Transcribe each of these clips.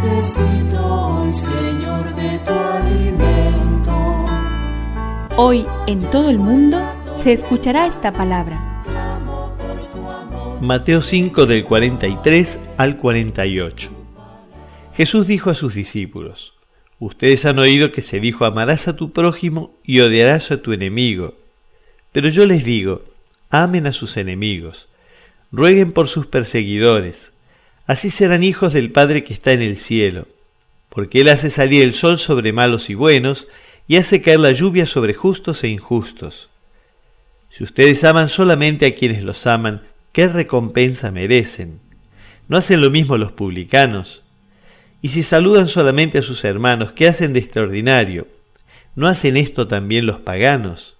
Necesito hoy, Señor, de tu alimento. Hoy en todo el mundo se escuchará esta palabra. Mateo 5 del 43 al 48. Jesús dijo a sus discípulos, Ustedes han oído que se dijo, amarás a tu prójimo y odiarás a tu enemigo. Pero yo les digo, amen a sus enemigos, rueguen por sus perseguidores, así serán hijos del Padre que está en el cielo, porque Él hace salir el sol sobre malos y buenos, y hace caer la lluvia sobre justos e injustos. Si ustedes aman solamente a quienes los aman, ¿qué recompensa merecen? ¿No hacen lo mismo los publicanos? Y si saludan solamente a sus hermanos, ¿qué hacen de extraordinario? ¿No hacen esto también los paganos?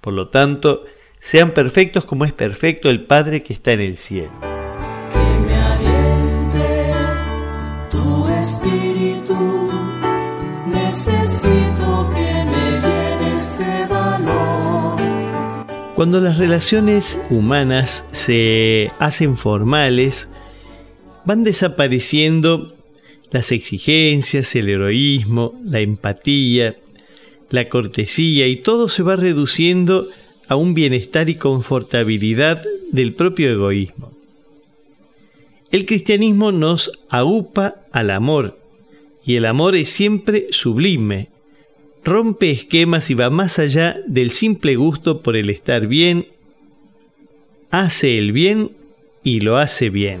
Por lo tanto, sean perfectos como es perfecto el Padre que está en el cielo. Espíritu. Necesito que me de valor. Cuando las relaciones humanas se hacen formales, van desapareciendo las exigencias, el heroísmo, la empatía, la cortesía y todo se va reduciendo a un bienestar y confortabilidad del propio egoísmo. El cristianismo nos aupa al amor y el amor es siempre sublime, rompe esquemas y va más allá del simple gusto por el estar bien, hace el bien y lo hace bien.